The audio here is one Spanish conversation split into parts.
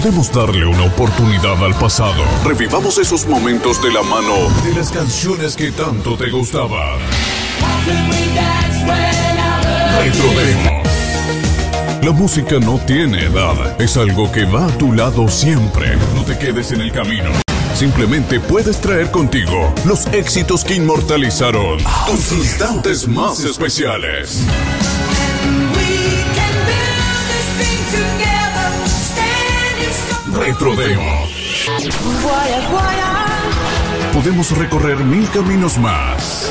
podemos darle una oportunidad al pasado. Revivamos esos momentos de la mano de las canciones que tanto te gustaban. La música no tiene edad, es algo que va a tu lado siempre. No te quedes en el camino. Simplemente puedes traer contigo los éxitos que inmortalizaron tus instantes más especiales. Retrodemo. Podemos recorrer mil caminos más.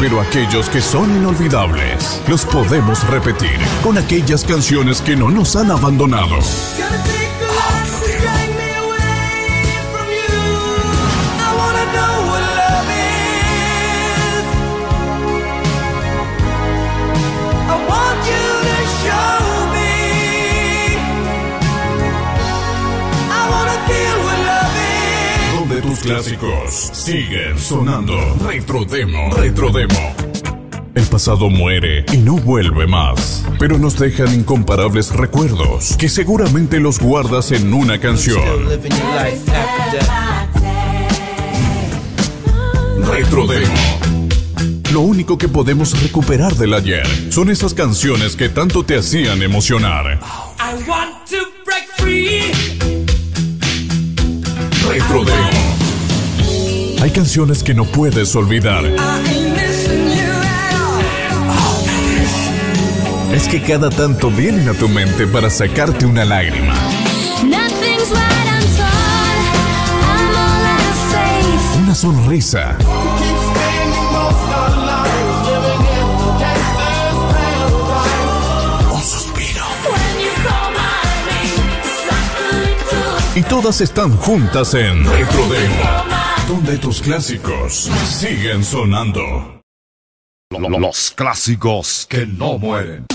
Pero aquellos que son inolvidables, los podemos repetir con aquellas canciones que no nos han abandonado. Clásicos siguen sonando. Retrodemo, retrodemo. El pasado muere y no vuelve más, pero nos dejan incomparables recuerdos que seguramente los guardas en una canción. Retrodemo. Lo único que podemos recuperar del ayer son esas canciones que tanto te hacían emocionar. Retrodemo. Hay canciones que no puedes olvidar. Es que cada tanto vienen a tu mente para sacarte una lágrima. Una sonrisa. Y todas están juntas en Retrodemo, donde tus clásicos siguen sonando. Los clásicos que no mueren.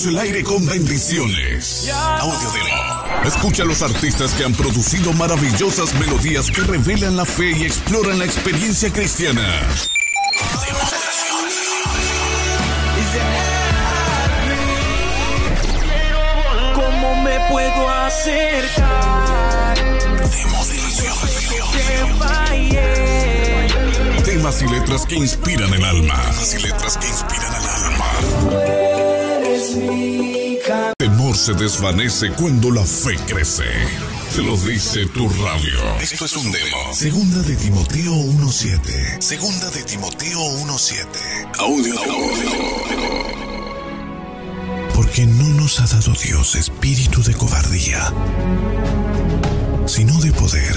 Envolvemos el aire con bendiciones. Audio Demo. Escucha a los artistas que han producido maravillosas melodías que revelan la fe y exploran la experiencia cristiana. ¿Cómo me puedo acercar? Que fallé. Temas y letras que inspiran el alma. Temas y letras que inspiran el alma. Temor se desvanece cuando la fe crece. Te lo dice tu radio. Esto es un demo. Segunda de Timoteo 1.7. Segunda de Timoteo 1.7. Audio Porque no nos ha dado Dios espíritu de cobardía, sino de poder,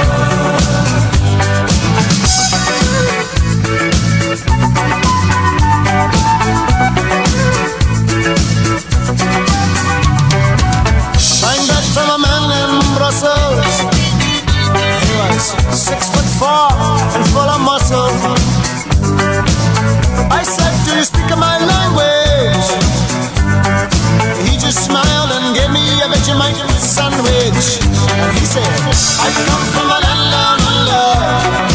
six foot four and full of muscle. I said, Do you speak my language? He just smiled and gave me a Vegemite sandwich. And he said, I come from a land down under.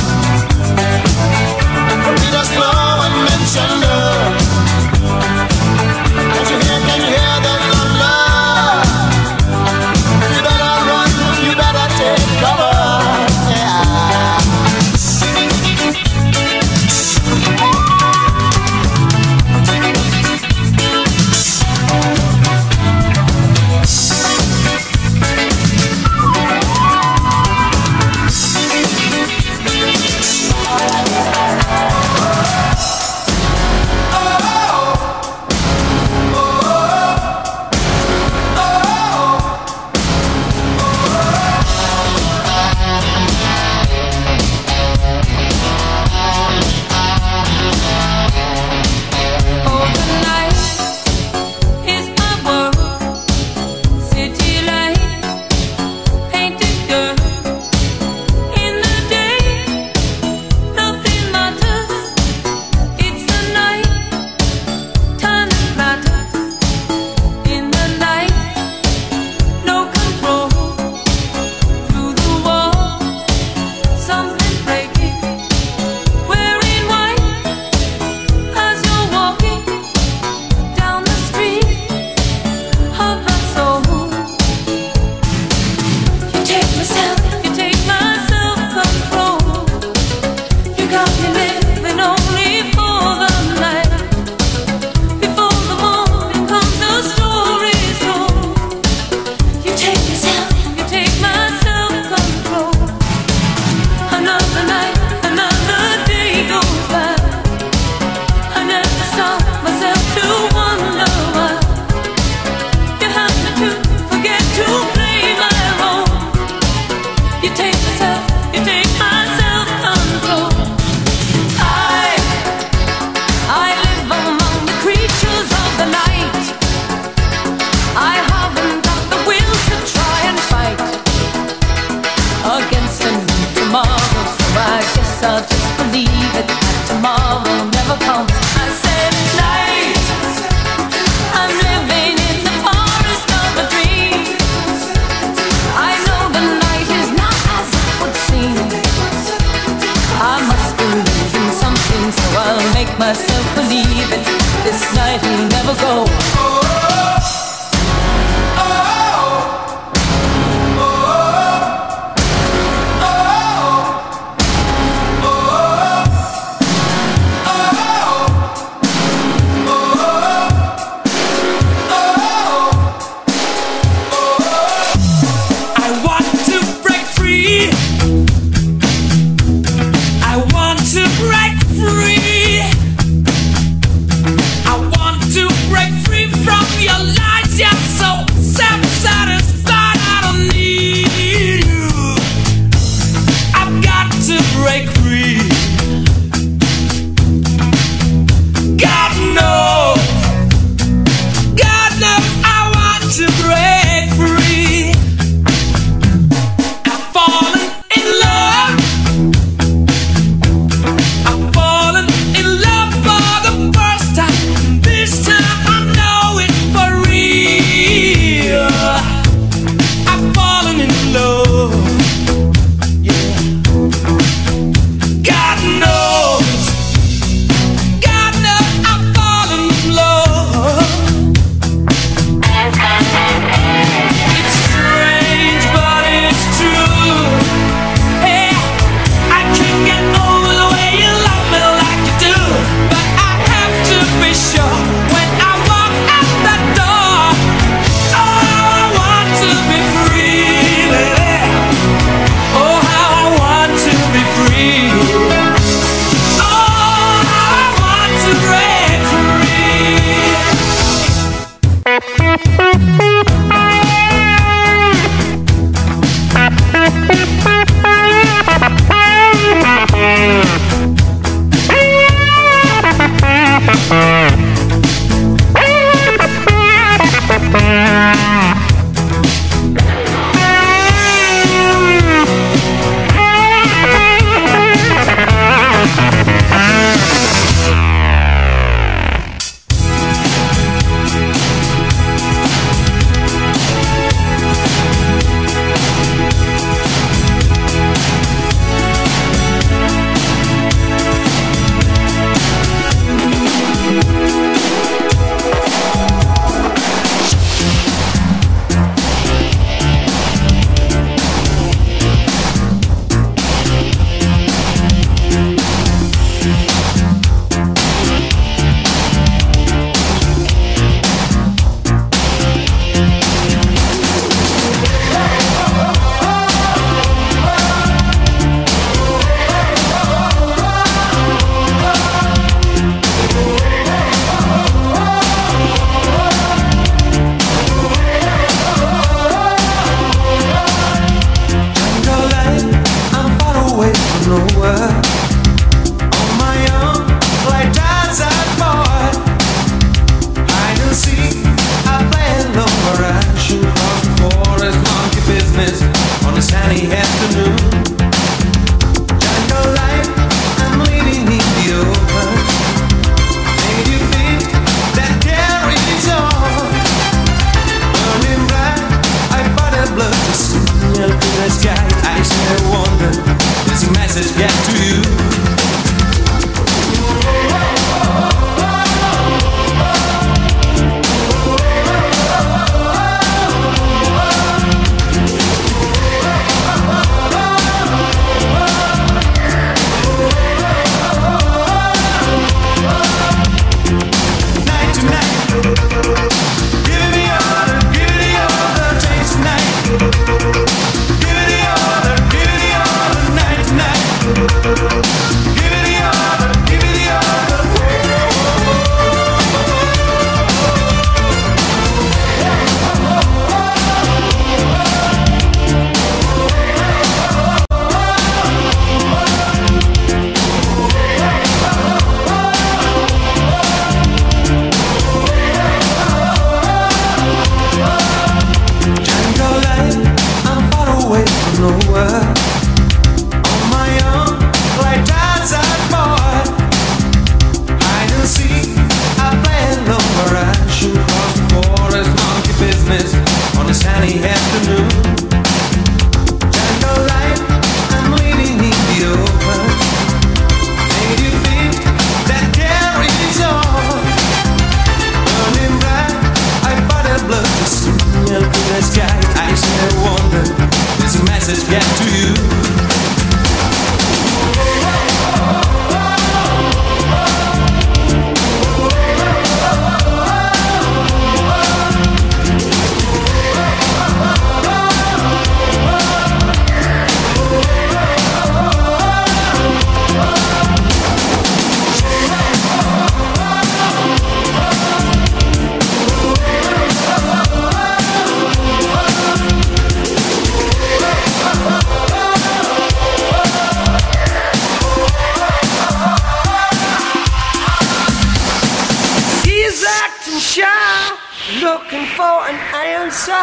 looking for an answer.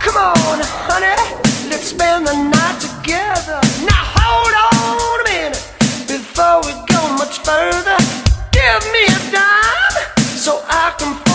Come on, honey, let's spend the night together. Now hold on a minute before we go much further. Give me a dime so I can.